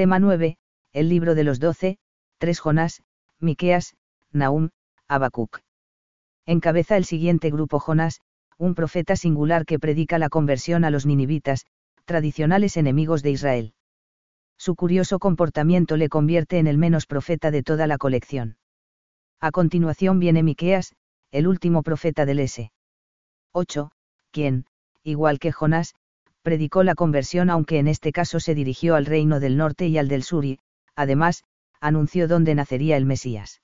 Tema 9, el libro de los doce, 3 Jonás, Miqueas, Nahum, Habacuc. Encabeza el siguiente grupo Jonás, un profeta singular que predica la conversión a los ninivitas, tradicionales enemigos de Israel. Su curioso comportamiento le convierte en el menos profeta de toda la colección. A continuación viene Miqueas, el último profeta del S. 8, quien, igual que Jonás, predicó la conversión aunque en este caso se dirigió al reino del norte y al del sur y, además, anunció dónde nacería el Mesías.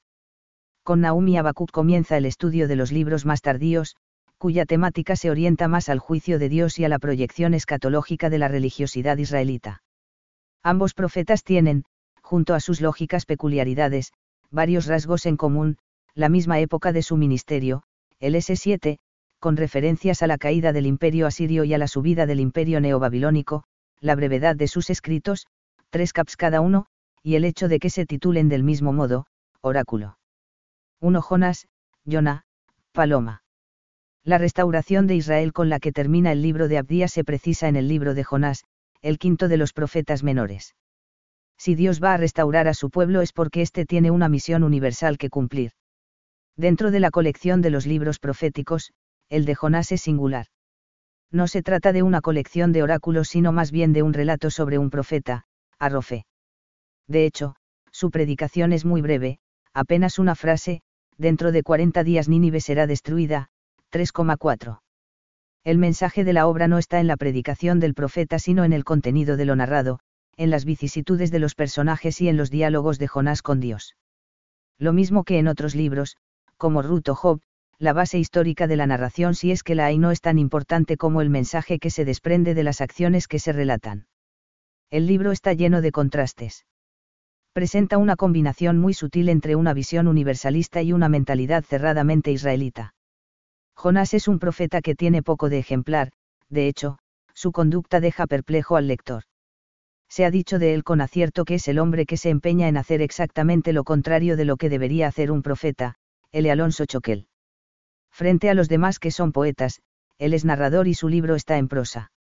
Con Naum y Habacuc comienza el estudio de los libros más tardíos, cuya temática se orienta más al juicio de Dios y a la proyección escatológica de la religiosidad israelita. Ambos profetas tienen, junto a sus lógicas peculiaridades, varios rasgos en común, la misma época de su ministerio, el S7, con referencias a la caída del imperio asirio y a la subida del imperio neobabilónico, la brevedad de sus escritos, tres caps cada uno, y el hecho de que se titulen del mismo modo, oráculo. 1 Jonas, Jonah, Paloma. La restauración de Israel con la que termina el libro de Abdías se precisa en el libro de Jonás, el quinto de los profetas menores. Si Dios va a restaurar a su pueblo es porque éste tiene una misión universal que cumplir. Dentro de la colección de los libros proféticos, el de Jonás es singular. No se trata de una colección de oráculos sino más bien de un relato sobre un profeta, Arrofe. De hecho, su predicación es muy breve, apenas una frase, dentro de 40 días Nínive será destruida, 3,4. El mensaje de la obra no está en la predicación del profeta sino en el contenido de lo narrado, en las vicisitudes de los personajes y en los diálogos de Jonás con Dios. Lo mismo que en otros libros, como Ruth o Job, la base histórica de la narración si es que la hay no es tan importante como el mensaje que se desprende de las acciones que se relatan. El libro está lleno de contrastes. Presenta una combinación muy sutil entre una visión universalista y una mentalidad cerradamente israelita. Jonás es un profeta que tiene poco de ejemplar, de hecho, su conducta deja perplejo al lector. Se ha dicho de él con acierto que es el hombre que se empeña en hacer exactamente lo contrario de lo que debería hacer un profeta, L. Alonso Choquel. Frente a los demás que son poetas, él es narrador y su libro está en prosa.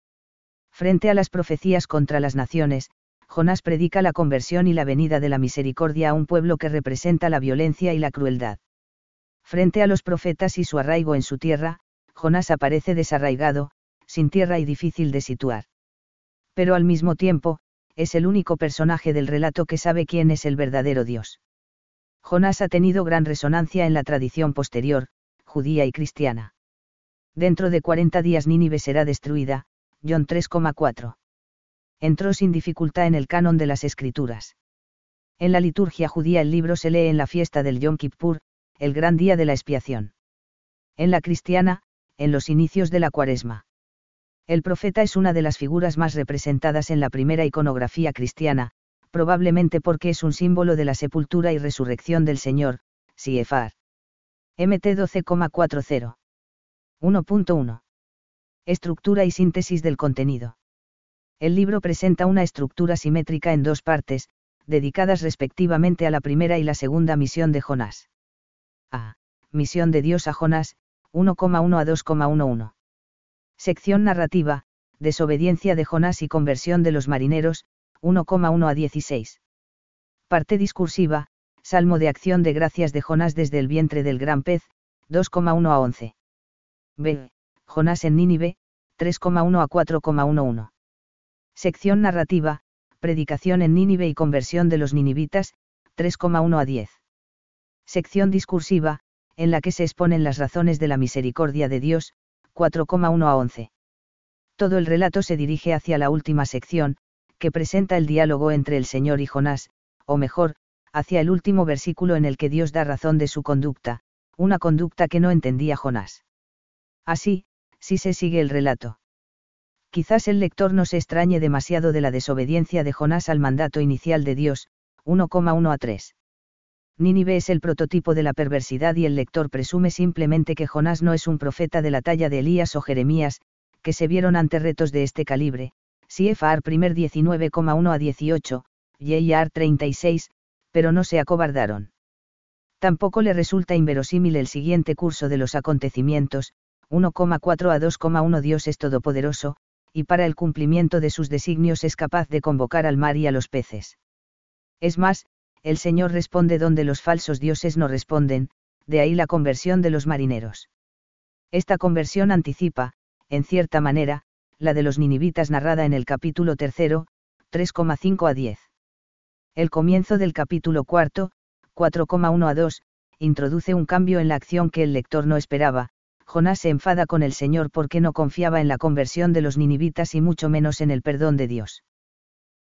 Frente a las profecías contra las naciones, Jonás predica la conversión y la venida de la misericordia a un pueblo que representa la violencia y la crueldad. Frente a los profetas y su arraigo en su tierra, Jonás aparece desarraigado, sin tierra y difícil de situar. Pero al mismo tiempo, es el único personaje del relato que sabe quién es el verdadero Dios. Jonás ha tenido gran resonancia en la tradición posterior, judía y cristiana. Dentro de 40 días Nínive será destruida, John 3,4. Entró sin dificultad en el canon de las escrituras. En la liturgia judía el libro se lee en la fiesta del Yom Kippur, el gran día de la expiación. En la cristiana, en los inicios de la cuaresma. El profeta es una de las figuras más representadas en la primera iconografía cristiana, probablemente porque es un símbolo de la sepultura y resurrección del Señor, Siefar. MT 12,40. 1.1. Estructura y síntesis del contenido. El libro presenta una estructura simétrica en dos partes, dedicadas respectivamente a la primera y la segunda misión de Jonás. A. Misión de Dios a Jonás, 1,1 a 2,11. Sección narrativa, Desobediencia de Jonás y conversión de los marineros, 1,1 a 16. Parte discursiva, Salmo de acción de gracias de Jonás desde el vientre del gran pez, 2,1 a 11. B. Jonás en Nínive, 3,1 a 4,11. Sección narrativa, Predicación en Nínive y conversión de los ninivitas, 3,1 a 10 sección discursiva, en la que se exponen las razones de la misericordia de Dios, 4,1 a 11. Todo el relato se dirige hacia la última sección, que presenta el diálogo entre el Señor y Jonás, o mejor, hacia el último versículo en el que Dios da razón de su conducta, una conducta que no entendía Jonás. Así, si se sigue el relato. Quizás el lector no se extrañe demasiado de la desobediencia de Jonás al mandato inicial de Dios, 1,1 a 3. Nínive es el prototipo de la perversidad y el lector presume simplemente que Jonás no es un profeta de la talla de Elías o Jeremías, que se vieron ante retos de este calibre, CFR primer 19,1 a 18, JR 36, pero no se acobardaron. Tampoco le resulta inverosímil el siguiente curso de los acontecimientos, 1,4 a 2,1 Dios es todopoderoso, y para el cumplimiento de sus designios es capaz de convocar al mar y a los peces. Es más, el Señor responde donde los falsos dioses no responden, de ahí la conversión de los marineros. Esta conversión anticipa, en cierta manera, la de los ninivitas narrada en el capítulo tercero, 3,5 a 10. El comienzo del capítulo cuarto, 4,1 a 2, introduce un cambio en la acción que el lector no esperaba, Jonás se enfada con el Señor porque no confiaba en la conversión de los ninivitas y mucho menos en el perdón de Dios.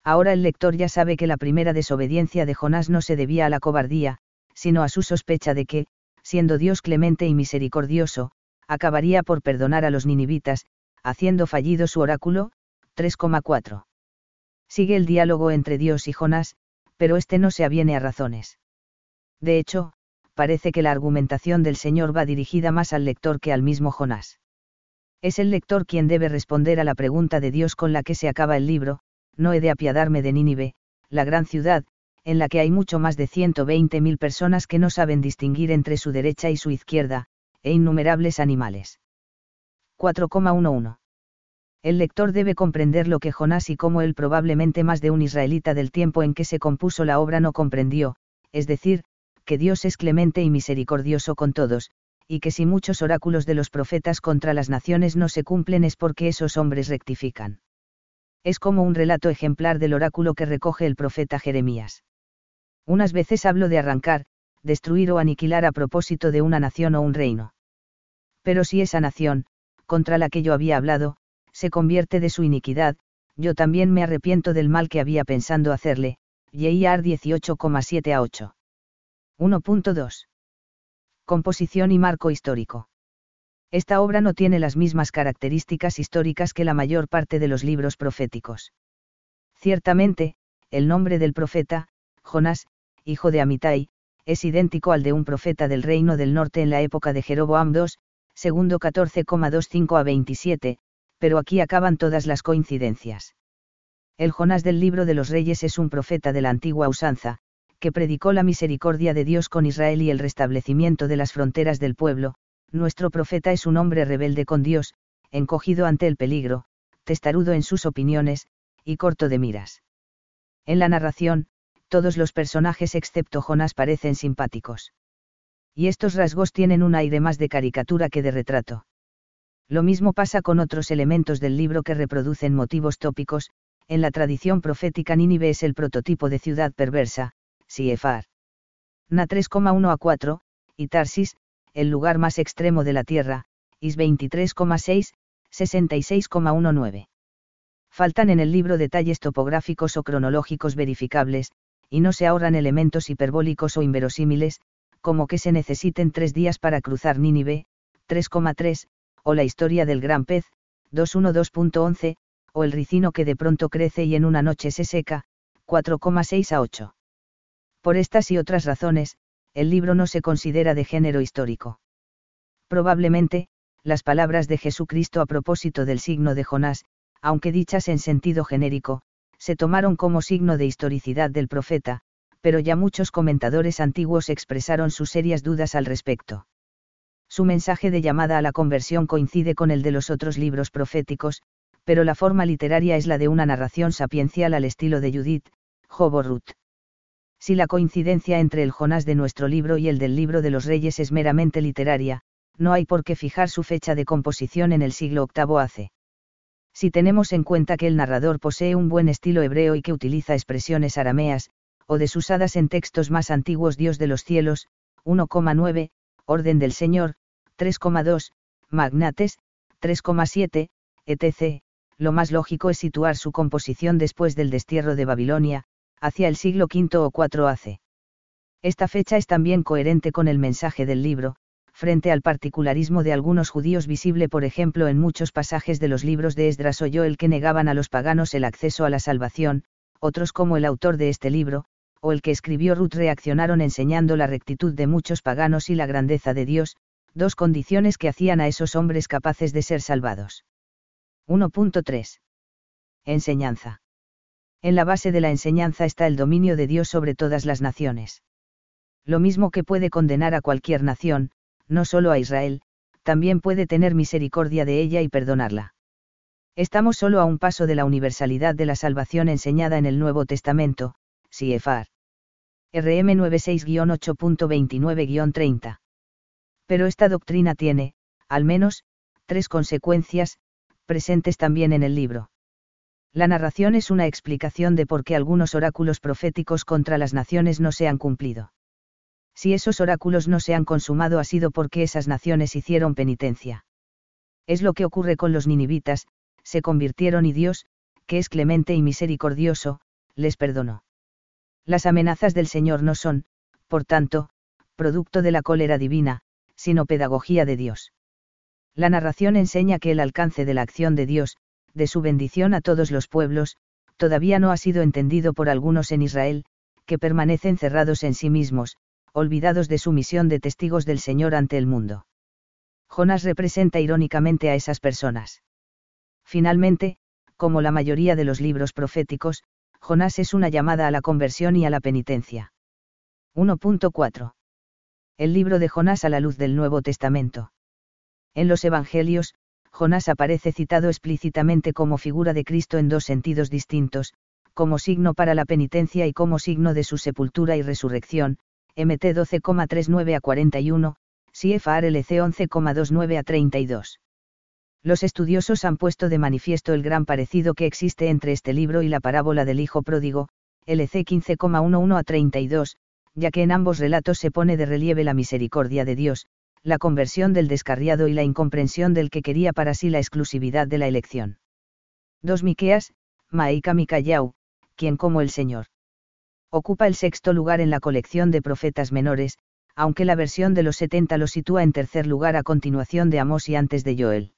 Ahora el lector ya sabe que la primera desobediencia de Jonás no se debía a la cobardía, sino a su sospecha de que, siendo Dios clemente y misericordioso, acabaría por perdonar a los ninivitas, haciendo fallido su oráculo, 3,4. Sigue el diálogo entre Dios y Jonás, pero este no se aviene a razones. De hecho, parece que la argumentación del Señor va dirigida más al lector que al mismo Jonás. Es el lector quien debe responder a la pregunta de Dios con la que se acaba el libro, no he de apiadarme de Nínive, la gran ciudad, en la que hay mucho más de 120.000 personas que no saben distinguir entre su derecha y su izquierda, e innumerables animales. 4,11. El lector debe comprender lo que Jonás y cómo él probablemente más de un israelita del tiempo en que se compuso la obra no comprendió, es decir, que Dios es clemente y misericordioso con todos, y que si muchos oráculos de los profetas contra las naciones no se cumplen es porque esos hombres rectifican. Es como un relato ejemplar del oráculo que recoge el profeta Jeremías. Unas veces hablo de arrancar, destruir o aniquilar a propósito de una nación o un reino. Pero si esa nación, contra la que yo había hablado, se convierte de su iniquidad, yo también me arrepiento del mal que había pensando hacerle, Yehiar 18,7 a 8. 1.2. Composición y marco histórico. Esta obra no tiene las mismas características históricas que la mayor parte de los libros proféticos. Ciertamente, el nombre del profeta, Jonás, hijo de Amitai, es idéntico al de un profeta del reino del norte en la época de Jeroboam II, segundo 14,25 a 27, pero aquí acaban todas las coincidencias. El Jonás del libro de los reyes es un profeta de la antigua usanza, que predicó la misericordia de Dios con Israel y el restablecimiento de las fronteras del pueblo, nuestro profeta es un hombre rebelde con Dios, encogido ante el peligro, testarudo en sus opiniones, y corto de miras. En la narración, todos los personajes excepto Jonás parecen simpáticos. Y estos rasgos tienen un aire más de caricatura que de retrato. Lo mismo pasa con otros elementos del libro que reproducen motivos tópicos, en la tradición profética Nínive es el prototipo de ciudad perversa, Siefar. Na 3,1 a 4, y Tarsis, el lugar más extremo de la Tierra, Is 23,6, 66,19. Faltan en el libro detalles topográficos o cronológicos verificables, y no se ahorran elementos hiperbólicos o inverosímiles, como que se necesiten tres días para cruzar Nínive, 3,3, o la historia del gran pez, 212.11, o el ricino que de pronto crece y en una noche se seca, 4,6 a 8. Por estas y otras razones, el libro no se considera de género histórico. Probablemente, las palabras de Jesucristo a propósito del signo de Jonás, aunque dichas en sentido genérico, se tomaron como signo de historicidad del profeta, pero ya muchos comentadores antiguos expresaron sus serias dudas al respecto. Su mensaje de llamada a la conversión coincide con el de los otros libros proféticos, pero la forma literaria es la de una narración sapiencial al estilo de Judith, Job si la coincidencia entre el Jonás de nuestro libro y el del libro de los reyes es meramente literaria, no hay por qué fijar su fecha de composición en el siglo VIII AC. Si tenemos en cuenta que el narrador posee un buen estilo hebreo y que utiliza expresiones arameas, o desusadas en textos más antiguos Dios de los cielos, 1,9, Orden del Señor, 3,2, Magnates, 3,7, etc., lo más lógico es situar su composición después del destierro de Babilonia, hacia el siglo V o IV AC. Esta fecha es también coherente con el mensaje del libro, frente al particularismo de algunos judíos visible por ejemplo en muchos pasajes de los libros de Esdras o el que negaban a los paganos el acceso a la salvación, otros como el autor de este libro, o el que escribió Ruth reaccionaron enseñando la rectitud de muchos paganos y la grandeza de Dios, dos condiciones que hacían a esos hombres capaces de ser salvados. 1.3. Enseñanza. En la base de la enseñanza está el dominio de Dios sobre todas las naciones. Lo mismo que puede condenar a cualquier nación, no solo a Israel, también puede tener misericordia de ella y perdonarla. Estamos solo a un paso de la universalidad de la salvación enseñada en el Nuevo Testamento, Siefar. RM 96-8.29-30. Pero esta doctrina tiene, al menos, tres consecuencias, presentes también en el libro. La narración es una explicación de por qué algunos oráculos proféticos contra las naciones no se han cumplido. Si esos oráculos no se han consumado ha sido porque esas naciones hicieron penitencia. Es lo que ocurre con los ninivitas, se convirtieron y Dios, que es clemente y misericordioso, les perdonó. Las amenazas del Señor no son, por tanto, producto de la cólera divina, sino pedagogía de Dios. La narración enseña que el alcance de la acción de Dios, de su bendición a todos los pueblos, todavía no ha sido entendido por algunos en Israel, que permanecen cerrados en sí mismos, olvidados de su misión de testigos del Señor ante el mundo. Jonás representa irónicamente a esas personas. Finalmente, como la mayoría de los libros proféticos, Jonás es una llamada a la conversión y a la penitencia. 1.4. El libro de Jonás a la luz del Nuevo Testamento. En los Evangelios, Jonás aparece citado explícitamente como figura de Cristo en dos sentidos distintos, como signo para la penitencia y como signo de su sepultura y resurrección, MT 12,39 a 41, CFR LC 11,29 a 32. Los estudiosos han puesto de manifiesto el gran parecido que existe entre este libro y la parábola del Hijo Pródigo, LC 15,11 a 32, ya que en ambos relatos se pone de relieve la misericordia de Dios, la conversión del descarriado y la incomprensión del que quería para sí la exclusividad de la elección. 2 Miqueas, Maika Mikayau, quien como el Señor. Ocupa el sexto lugar en la colección de profetas menores, aunque la versión de los 70 lo sitúa en tercer lugar a continuación de Amós y antes de Joel.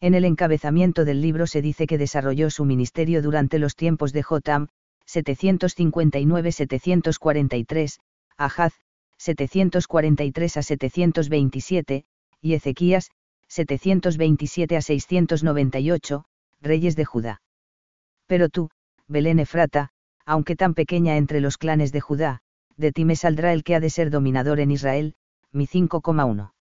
En el encabezamiento del libro se dice que desarrolló su ministerio durante los tiempos de Jotam, 759-743, Ahaz, 743 a 727, y Ezequías, 727 a 698, reyes de Judá. Pero tú, Belén Efrata, aunque tan pequeña entre los clanes de Judá, de ti me saldrá el que ha de ser dominador en Israel, mi 5,1.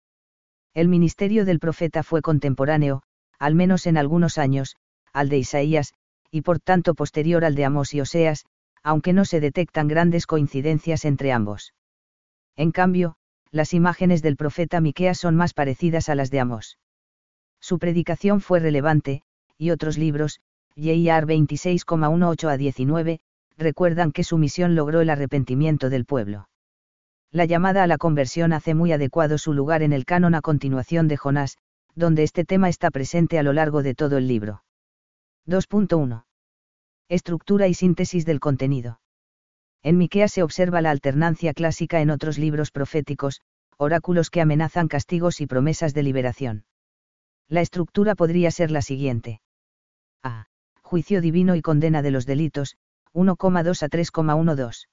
El ministerio del profeta fue contemporáneo, al menos en algunos años, al de Isaías, y por tanto posterior al de Amós y Oseas, aunque no se detectan grandes coincidencias entre ambos. En cambio, las imágenes del profeta Miqueas son más parecidas a las de Amos. Su predicación fue relevante, y otros libros, J.R. 26,18 a 19, recuerdan que su misión logró el arrepentimiento del pueblo. La llamada a la conversión hace muy adecuado su lugar en el canon a continuación de Jonás, donde este tema está presente a lo largo de todo el libro. 2.1. Estructura y síntesis del contenido. En Miqueas se observa la alternancia clásica en otros libros proféticos, oráculos que amenazan castigos y promesas de liberación. La estructura podría ser la siguiente. A. Juicio divino y condena de los delitos, 1,2 a 3,12.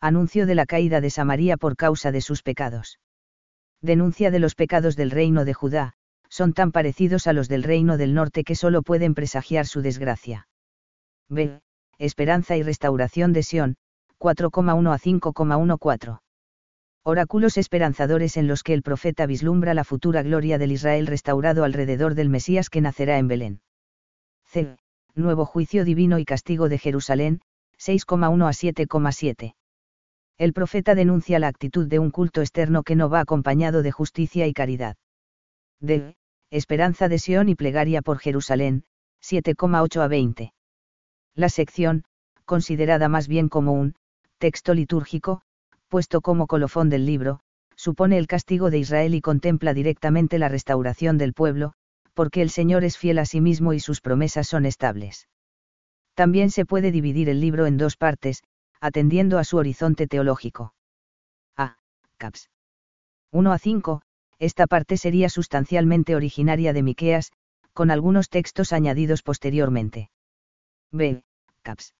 Anuncio de la caída de Samaria por causa de sus pecados. Denuncia de los pecados del reino de Judá, son tan parecidos a los del reino del norte que solo pueden presagiar su desgracia. B. Esperanza y restauración de Sión, 4,1 a 5,14. Oráculos esperanzadores en los que el profeta vislumbra la futura gloria del Israel restaurado alrededor del Mesías que nacerá en Belén. C. Nuevo juicio divino y castigo de Jerusalén, 6,1 a 7,7. El profeta denuncia la actitud de un culto externo que no va acompañado de justicia y caridad. D. Esperanza de Sión y plegaria por Jerusalén, 7,8 a 20. La sección, considerada más bien como un texto litúrgico, puesto como colofón del libro, supone el castigo de Israel y contempla directamente la restauración del pueblo, porque el Señor es fiel a sí mismo y sus promesas son estables. También se puede dividir el libro en dos partes, atendiendo a su horizonte teológico. A. Caps. 1 a 5. Esta parte sería sustancialmente originaria de Miqueas, con algunos textos añadidos posteriormente. B. Caps.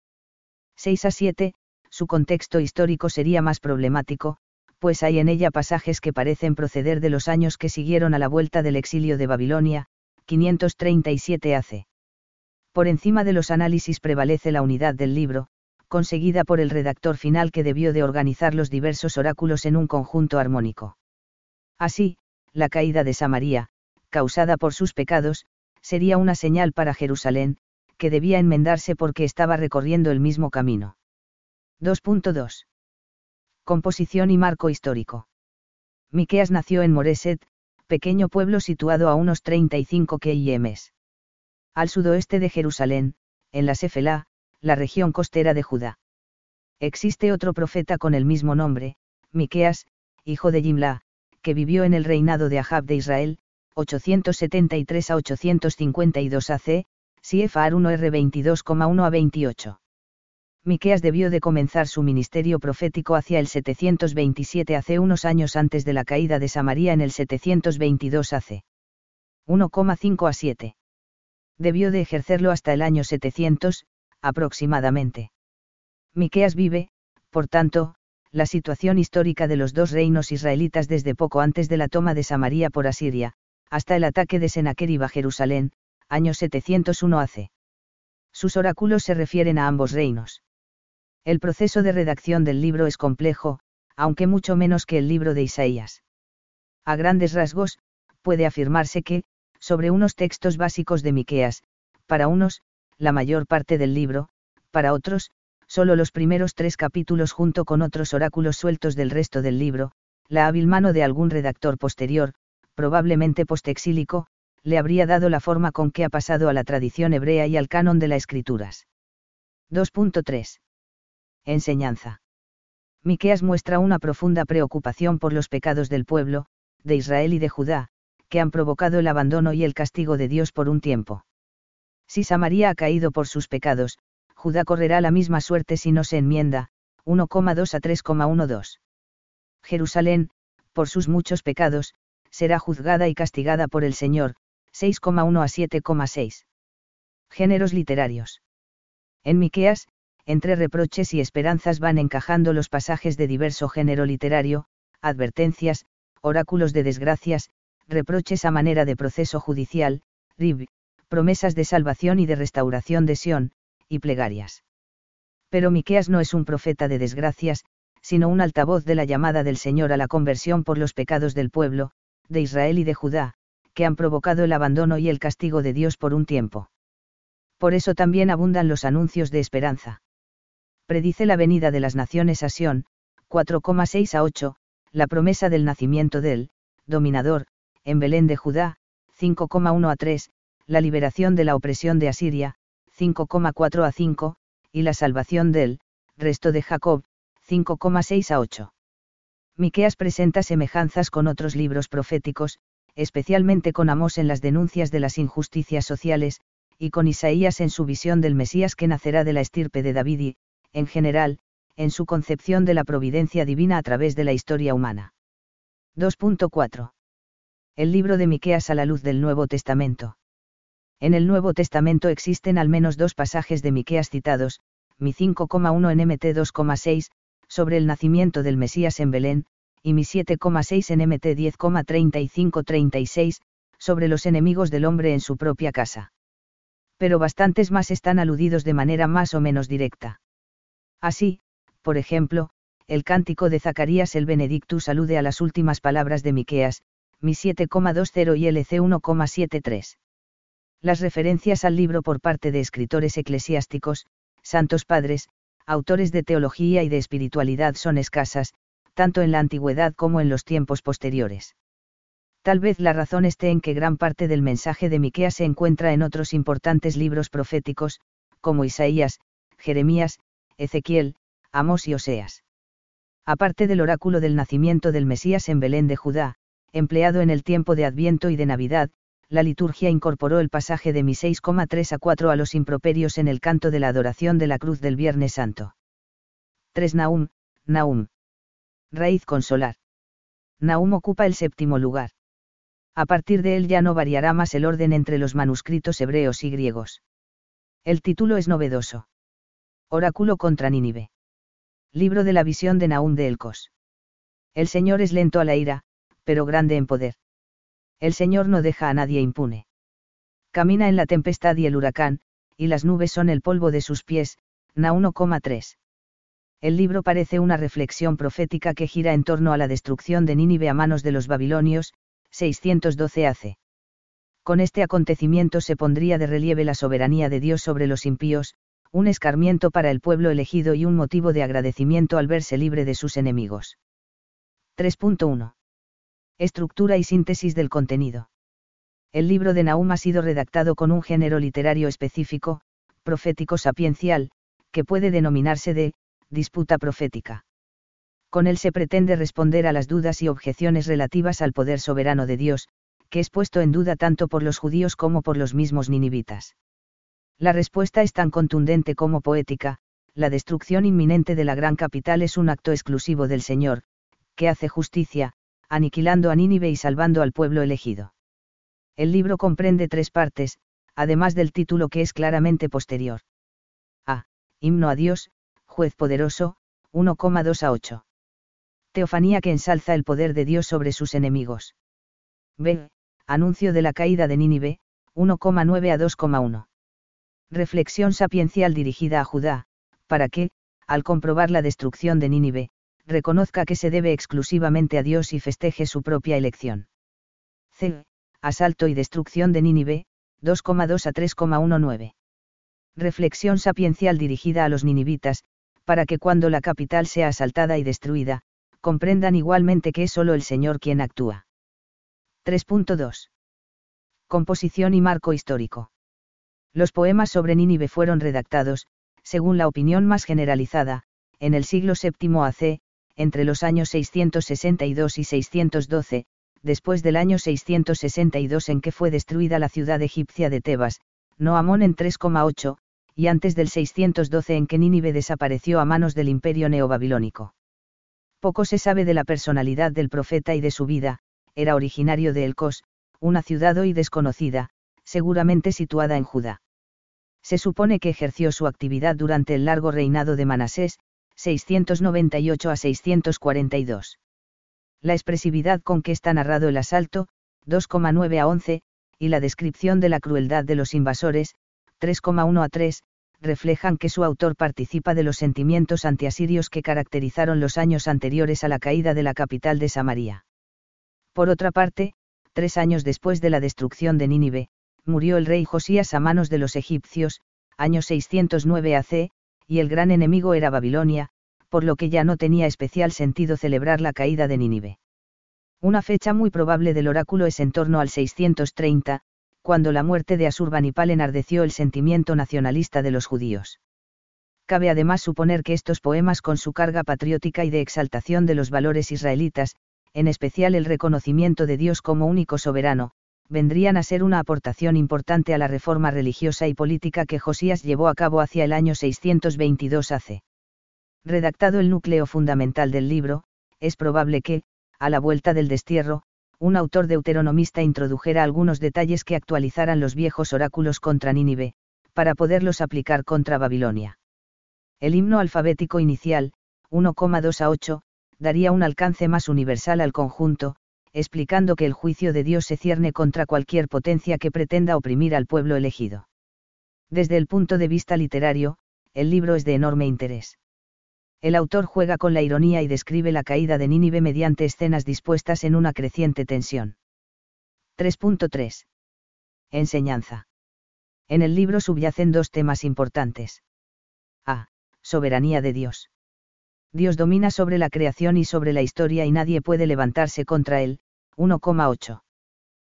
6 a 7 su contexto histórico sería más problemático, pues hay en ella pasajes que parecen proceder de los años que siguieron a la vuelta del exilio de Babilonia, 537 AC. Por encima de los análisis prevalece la unidad del libro, conseguida por el redactor final que debió de organizar los diversos oráculos en un conjunto armónico. Así, la caída de Samaria, causada por sus pecados, sería una señal para Jerusalén, que debía enmendarse porque estaba recorriendo el mismo camino. 2.2. Composición y marco histórico. Miqueas nació en Moreset, pequeño pueblo situado a unos 35 km. Al sudoeste de Jerusalén, en la Sefela, la región costera de Judá. Existe otro profeta con el mismo nombre, Miqueas, hijo de Jimla, que vivió en el reinado de Ahab de Israel, 873 a 852 AC, Siefar 1R 22,1 a 28. Miqueas debió de comenzar su ministerio profético hacia el 727 hace unos años antes de la caída de Samaria en el 722 AC. 1,5 a 7. Debió de ejercerlo hasta el año 700, aproximadamente. Miqueas vive, por tanto, la situación histórica de los dos reinos israelitas desde poco antes de la toma de Samaria por Asiria, hasta el ataque de Senaquerib a Jerusalén, año 701 AC. Sus oráculos se refieren a ambos reinos. El proceso de redacción del libro es complejo, aunque mucho menos que el libro de Isaías. A grandes rasgos, puede afirmarse que, sobre unos textos básicos de Miqueas, para unos, la mayor parte del libro, para otros, solo los primeros tres capítulos junto con otros oráculos sueltos del resto del libro, la hábil mano de algún redactor posterior, probablemente postexílico, le habría dado la forma con que ha pasado a la tradición hebrea y al canon de las escrituras. 2.3 Enseñanza. Miqueas muestra una profunda preocupación por los pecados del pueblo, de Israel y de Judá, que han provocado el abandono y el castigo de Dios por un tiempo. Si Samaria ha caído por sus pecados, Judá correrá la misma suerte si no se enmienda, 1,2 a 3,12. Jerusalén, por sus muchos pecados, será juzgada y castigada por el Señor, 6,1 a 7,6. Géneros literarios. En Miqueas, entre reproches y esperanzas van encajando los pasajes de diverso género literario, advertencias, oráculos de desgracias, reproches a manera de proceso judicial, rib, promesas de salvación y de restauración de Sión, y plegarias. Pero Miqueas no es un profeta de desgracias, sino un altavoz de la llamada del Señor a la conversión por los pecados del pueblo, de Israel y de Judá, que han provocado el abandono y el castigo de Dios por un tiempo. Por eso también abundan los anuncios de esperanza predice la venida de las naciones a Sion, 4,6 a 8, la promesa del nacimiento del dominador, en Belén de Judá, 5,1 a 3, la liberación de la opresión de Asiria, 5,4 a 5, y la salvación del resto de Jacob, 5,6 a 8. Miqueas presenta semejanzas con otros libros proféticos, especialmente con Amós en las denuncias de las injusticias sociales, y con Isaías en su visión del Mesías que nacerá de la estirpe de David y, en general, en su concepción de la providencia divina a través de la historia humana. 2.4. El libro de Miqueas a la luz del Nuevo Testamento. En el Nuevo Testamento existen al menos dos pasajes de Miqueas citados, mi 5,1 en MT 2,6, sobre el nacimiento del Mesías en Belén, y mi 7,6 en MT 10,35-36, sobre los enemigos del hombre en su propia casa. Pero bastantes más están aludidos de manera más o menos directa. Así, por ejemplo, el cántico de Zacarías el Benedictus alude a las últimas palabras de Miqueas, mi 7,20 y LC 1,73. Las referencias al libro por parte de escritores eclesiásticos, santos padres, autores de teología y de espiritualidad son escasas, tanto en la antigüedad como en los tiempos posteriores. Tal vez la razón esté en que gran parte del mensaje de Miqueas se encuentra en otros importantes libros proféticos, como Isaías, Jeremías, Ezequiel, Amós y Oseas. Aparte del oráculo del nacimiento del Mesías en Belén de Judá, empleado en el tiempo de Adviento y de Navidad, la liturgia incorporó el pasaje de mi 6,3 a 4 a los improperios en el canto de la adoración de la cruz del Viernes Santo. 3 Naum, Naum. Raíz consolar. Naum ocupa el séptimo lugar. A partir de él ya no variará más el orden entre los manuscritos hebreos y griegos. El título es novedoso. Oráculo contra Nínive. Libro de la visión de Naum de Elcos. El Señor es lento a la ira, pero grande en poder. El Señor no deja a nadie impune. Camina en la tempestad y el huracán, y las nubes son el polvo de sus pies, Na 1,3. El libro parece una reflexión profética que gira en torno a la destrucción de Nínive a manos de los babilonios, 612 AC. Con este acontecimiento se pondría de relieve la soberanía de Dios sobre los impíos, un escarmiento para el pueblo elegido y un motivo de agradecimiento al verse libre de sus enemigos. 3.1. Estructura y síntesis del contenido. El libro de Nahum ha sido redactado con un género literario específico, profético sapiencial, que puede denominarse de disputa profética. Con él se pretende responder a las dudas y objeciones relativas al poder soberano de Dios, que es puesto en duda tanto por los judíos como por los mismos ninivitas. La respuesta es tan contundente como poética, la destrucción inminente de la gran capital es un acto exclusivo del Señor, que hace justicia, aniquilando a Nínive y salvando al pueblo elegido. El libro comprende tres partes, además del título que es claramente posterior. A. Himno a Dios, Juez Poderoso, 1,2 a 8. Teofanía que ensalza el poder de Dios sobre sus enemigos. B. Anuncio de la caída de Nínive, 1,9 a 2,1. Reflexión sapiencial dirigida a Judá, para que, al comprobar la destrucción de Nínive, reconozca que se debe exclusivamente a Dios y festeje su propia elección. C. Asalto y destrucción de Nínive, 2,2 a 3,19. Reflexión sapiencial dirigida a los ninivitas, para que cuando la capital sea asaltada y destruida, comprendan igualmente que es solo el Señor quien actúa. 3.2. Composición y marco histórico. Los poemas sobre Nínive fueron redactados, según la opinión más generalizada, en el siglo VII AC, entre los años 662 y 612, después del año 662 en que fue destruida la ciudad egipcia de Tebas, Noamón en 3,8, y antes del 612 en que Nínive desapareció a manos del imperio neobabilónico. Poco se sabe de la personalidad del profeta y de su vida, era originario de Elcos, una ciudad hoy desconocida, seguramente situada en Judá. Se supone que ejerció su actividad durante el largo reinado de Manasés, 698 a 642. La expresividad con que está narrado el asalto, 2,9 a 11, y la descripción de la crueldad de los invasores, 3,1 a 3, reflejan que su autor participa de los sentimientos antiasirios que caracterizaron los años anteriores a la caída de la capital de Samaria. Por otra parte, tres años después de la destrucción de Nínive, murió el rey Josías a manos de los egipcios, año 609 AC, y el gran enemigo era Babilonia, por lo que ya no tenía especial sentido celebrar la caída de Nínive. Una fecha muy probable del oráculo es en torno al 630, cuando la muerte de Asurbanipal enardeció el sentimiento nacionalista de los judíos. Cabe además suponer que estos poemas con su carga patriótica y de exaltación de los valores israelitas, en especial el reconocimiento de Dios como único soberano, vendrían a ser una aportación importante a la reforma religiosa y política que Josías llevó a cabo hacia el año 622 AC. Redactado el núcleo fundamental del libro, es probable que, a la vuelta del destierro, un autor deuteronomista introdujera algunos detalles que actualizaran los viejos oráculos contra Nínive, para poderlos aplicar contra Babilonia. El himno alfabético inicial, 1,2 a 8, daría un alcance más universal al conjunto, explicando que el juicio de Dios se cierne contra cualquier potencia que pretenda oprimir al pueblo elegido. Desde el punto de vista literario, el libro es de enorme interés. El autor juega con la ironía y describe la caída de Nínive mediante escenas dispuestas en una creciente tensión. 3.3. Enseñanza. En el libro subyacen dos temas importantes. A. Soberanía de Dios. Dios domina sobre la creación y sobre la historia y nadie puede levantarse contra él, 1,8.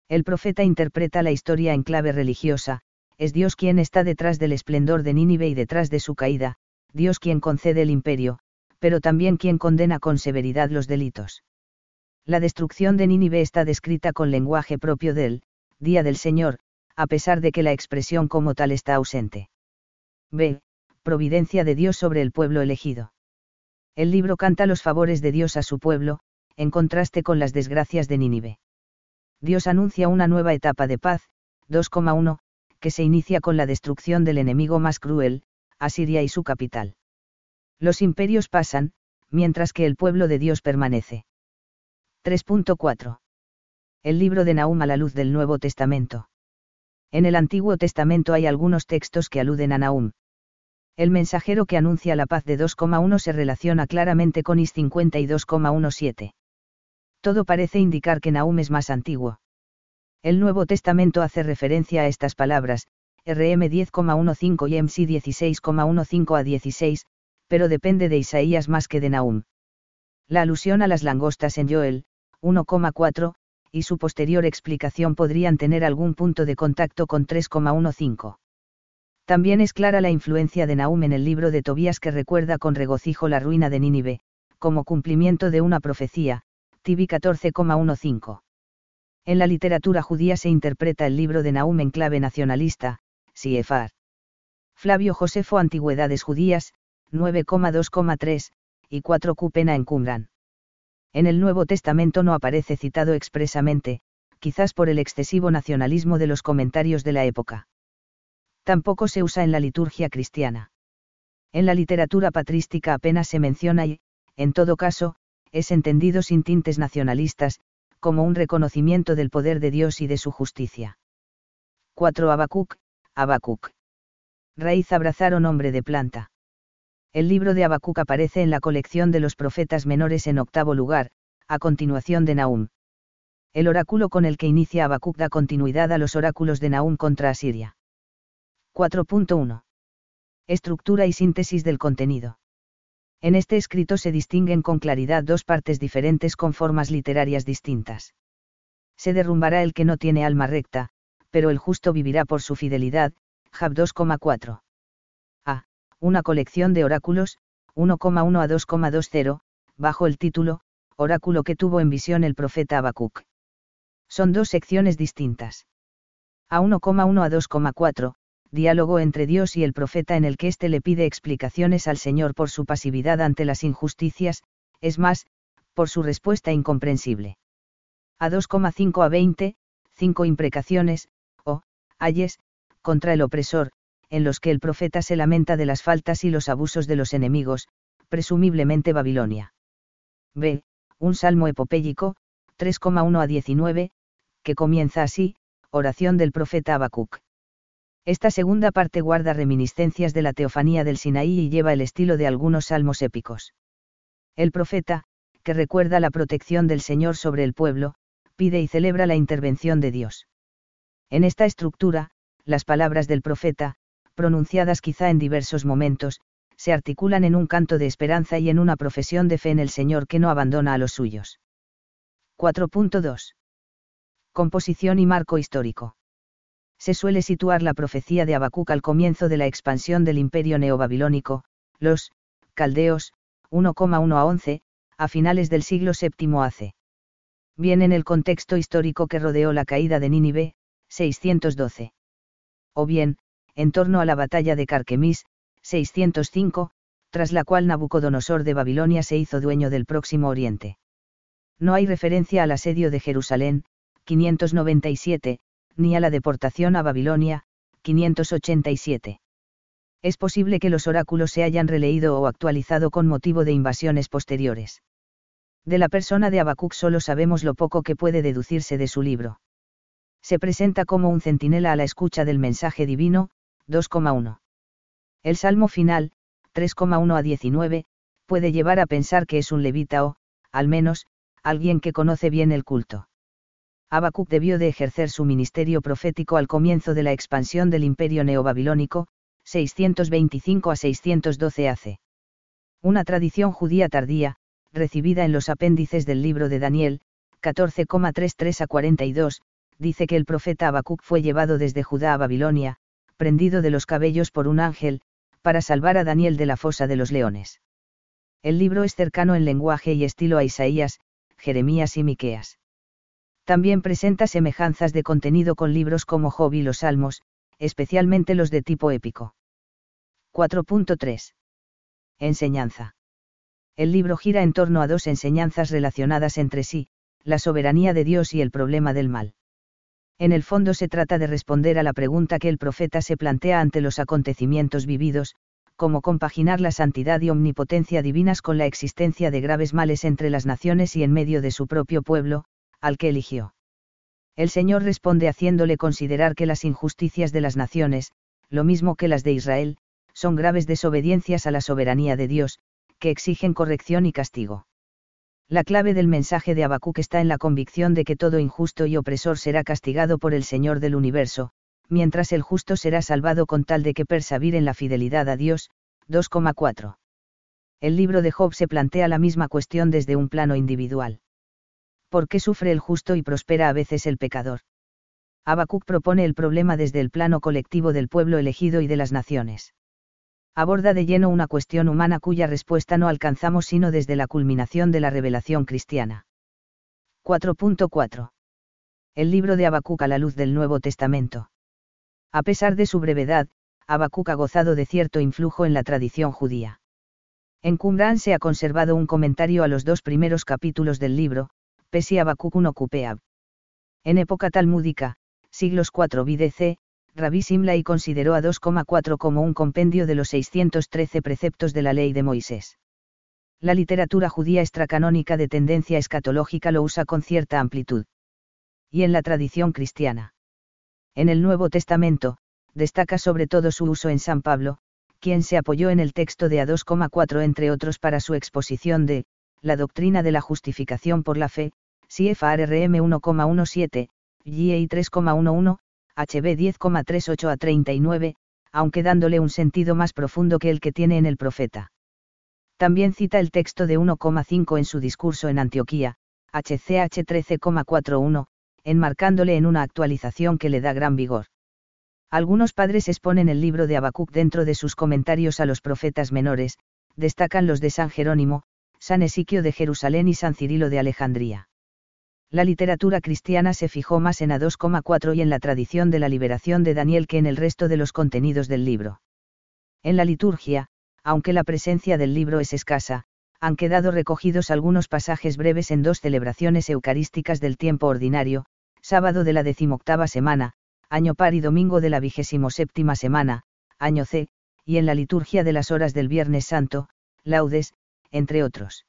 El profeta interpreta la historia en clave religiosa, es Dios quien está detrás del esplendor de Nínive y detrás de su caída, Dios quien concede el imperio, pero también quien condena con severidad los delitos. La destrucción de Nínive está descrita con lenguaje propio del Día del Señor, a pesar de que la expresión como tal está ausente. B. Providencia de Dios sobre el pueblo elegido. El libro canta los favores de Dios a su pueblo, en contraste con las desgracias de Nínive. Dios anuncia una nueva etapa de paz, 2,1, que se inicia con la destrucción del enemigo más cruel, Asiria y su capital. Los imperios pasan, mientras que el pueblo de Dios permanece. 3.4. El libro de Nahum a la luz del Nuevo Testamento. En el Antiguo Testamento hay algunos textos que aluden a Nahum. El mensajero que anuncia la paz de 2,1 se relaciona claramente con Is 52,17 todo parece indicar que Nahum es más antiguo. El Nuevo Testamento hace referencia a estas palabras, RM 10,15 y MC 16,15 a 16, pero depende de Isaías más que de Nahum. La alusión a las langostas en Joel, 1,4, y su posterior explicación podrían tener algún punto de contacto con 3,15. También es clara la influencia de Nahum en el libro de Tobías que recuerda con regocijo la ruina de Nínive, como cumplimiento de una profecía, Tibi 14,15. En la literatura judía se interpreta el libro de Nahum en clave nacionalista, Siefar. Flavio Josefo Antigüedades Judías, 9,2,3, y 4 Cupena en Qumran. En el Nuevo Testamento no aparece citado expresamente, quizás por el excesivo nacionalismo de los comentarios de la época. Tampoco se usa en la liturgia cristiana. En la literatura patrística apenas se menciona y, en todo caso, es entendido sin tintes nacionalistas, como un reconocimiento del poder de Dios y de su justicia. 4. Abacuc, Abacuc. Raíz abrazar o nombre de planta. El libro de Habacuc aparece en la colección de los profetas menores en octavo lugar, a continuación de Nahum. El oráculo con el que inicia Habacuc da continuidad a los oráculos de Nahum contra Asiria. 4.1. Estructura y síntesis del contenido. En este escrito se distinguen con claridad dos partes diferentes con formas literarias distintas. Se derrumbará el que no tiene alma recta, pero el justo vivirá por su fidelidad, Jab 2,4 una colección de oráculos, 1,1 a 2,20, bajo el título, Oráculo que tuvo en visión el profeta Habacuc. Son dos secciones distintas. A 1,1 a 2,4, diálogo entre Dios y el profeta en el que éste le pide explicaciones al Señor por su pasividad ante las injusticias, es más, por su respuesta incomprensible. A 2,5 a 20, cinco imprecaciones, o, ayes, contra el opresor, en los que el profeta se lamenta de las faltas y los abusos de los enemigos, presumiblemente Babilonia. B. Un salmo epopéyico, 3,1 a 19, que comienza así, oración del profeta Habacuc. Esta segunda parte guarda reminiscencias de la teofanía del Sinaí y lleva el estilo de algunos salmos épicos. El profeta, que recuerda la protección del Señor sobre el pueblo, pide y celebra la intervención de Dios. En esta estructura, las palabras del profeta, pronunciadas quizá en diversos momentos, se articulan en un canto de esperanza y en una profesión de fe en el Señor que no abandona a los suyos. 4.2. Composición y marco histórico. Se suele situar la profecía de Habacuc al comienzo de la expansión del imperio neobabilónico, los caldeos, 1,1 a 11, a finales del siglo VII AC. Bien en el contexto histórico que rodeó la caída de Nínive, 612. O bien, en torno a la batalla de Carquemis, 605, tras la cual Nabucodonosor de Babilonia se hizo dueño del próximo Oriente. No hay referencia al asedio de Jerusalén, 597, ni a la deportación a Babilonia, 587. Es posible que los oráculos se hayan releído o actualizado con motivo de invasiones posteriores. De la persona de Habacuc solo sabemos lo poco que puede deducirse de su libro. Se presenta como un centinela a la escucha del mensaje divino, 2,1. El salmo final, 3,1 a 19, puede llevar a pensar que es un levita o, al menos, alguien que conoce bien el culto. Habacuc debió de ejercer su ministerio profético al comienzo de la expansión del imperio neobabilónico, 625 a 612 AC. Una tradición judía tardía, recibida en los apéndices del libro de Daniel, 14,33 a 42, dice que el profeta Habacuc fue llevado desde Judá a Babilonia, prendido de los cabellos por un ángel, para salvar a Daniel de la fosa de los leones. El libro es cercano en lenguaje y estilo a Isaías, Jeremías y Miqueas. También presenta semejanzas de contenido con libros como Job y los Salmos, especialmente los de tipo épico. 4.3. Enseñanza. El libro gira en torno a dos enseñanzas relacionadas entre sí, la soberanía de Dios y el problema del mal. En el fondo se trata de responder a la pregunta que el profeta se plantea ante los acontecimientos vividos, cómo compaginar la santidad y omnipotencia divinas con la existencia de graves males entre las naciones y en medio de su propio pueblo, al que eligió. El Señor responde haciéndole considerar que las injusticias de las naciones, lo mismo que las de Israel, son graves desobediencias a la soberanía de Dios, que exigen corrección y castigo. La clave del mensaje de Habacuc está en la convicción de que todo injusto y opresor será castigado por el Señor del universo, mientras el justo será salvado con tal de que persevir en la fidelidad a Dios. 2,4. El libro de Job se plantea la misma cuestión desde un plano individual. ¿Por qué sufre el justo y prospera a veces el pecador? Habacuc propone el problema desde el plano colectivo del pueblo elegido y de las naciones. Aborda de lleno una cuestión humana cuya respuesta no alcanzamos sino desde la culminación de la revelación cristiana. 4.4. El libro de Habacuc a la luz del Nuevo Testamento. A pesar de su brevedad, Habacuc ha gozado de cierto influjo en la tradición judía. En Qumran se ha conservado un comentario a los dos primeros capítulos del libro, Pesi Habacuc 1 Cupeab. En época talmúdica, siglos 4 BDC, Rabí Simlai consideró a 2,4 como un compendio de los 613 preceptos de la ley de Moisés. La literatura judía extracanónica de tendencia escatológica lo usa con cierta amplitud. Y en la tradición cristiana. En el Nuevo Testamento, destaca sobre todo su uso en San Pablo, quien se apoyó en el texto de A2,4 entre otros para su exposición de, la doctrina de la justificación por la fe, CFRRM 1,17, GI 3,11, HB 10,38 a 39, aunque dándole un sentido más profundo que el que tiene en el profeta. También cita el texto de 1,5 en su discurso en Antioquía, HCH 13,41, enmarcándole en una actualización que le da gran vigor. Algunos padres exponen el libro de Habacuc dentro de sus comentarios a los profetas menores, destacan los de San Jerónimo, San Esiquio de Jerusalén y San Cirilo de Alejandría. La literatura cristiana se fijó más en A2,4 y en la tradición de la liberación de Daniel que en el resto de los contenidos del libro. En la liturgia, aunque la presencia del libro es escasa, han quedado recogidos algunos pasajes breves en dos celebraciones eucarísticas del tiempo ordinario, sábado de la decimoctava semana, año par y domingo de la vigésimo séptima semana, año C, y en la liturgia de las horas del Viernes Santo, laudes, entre otros.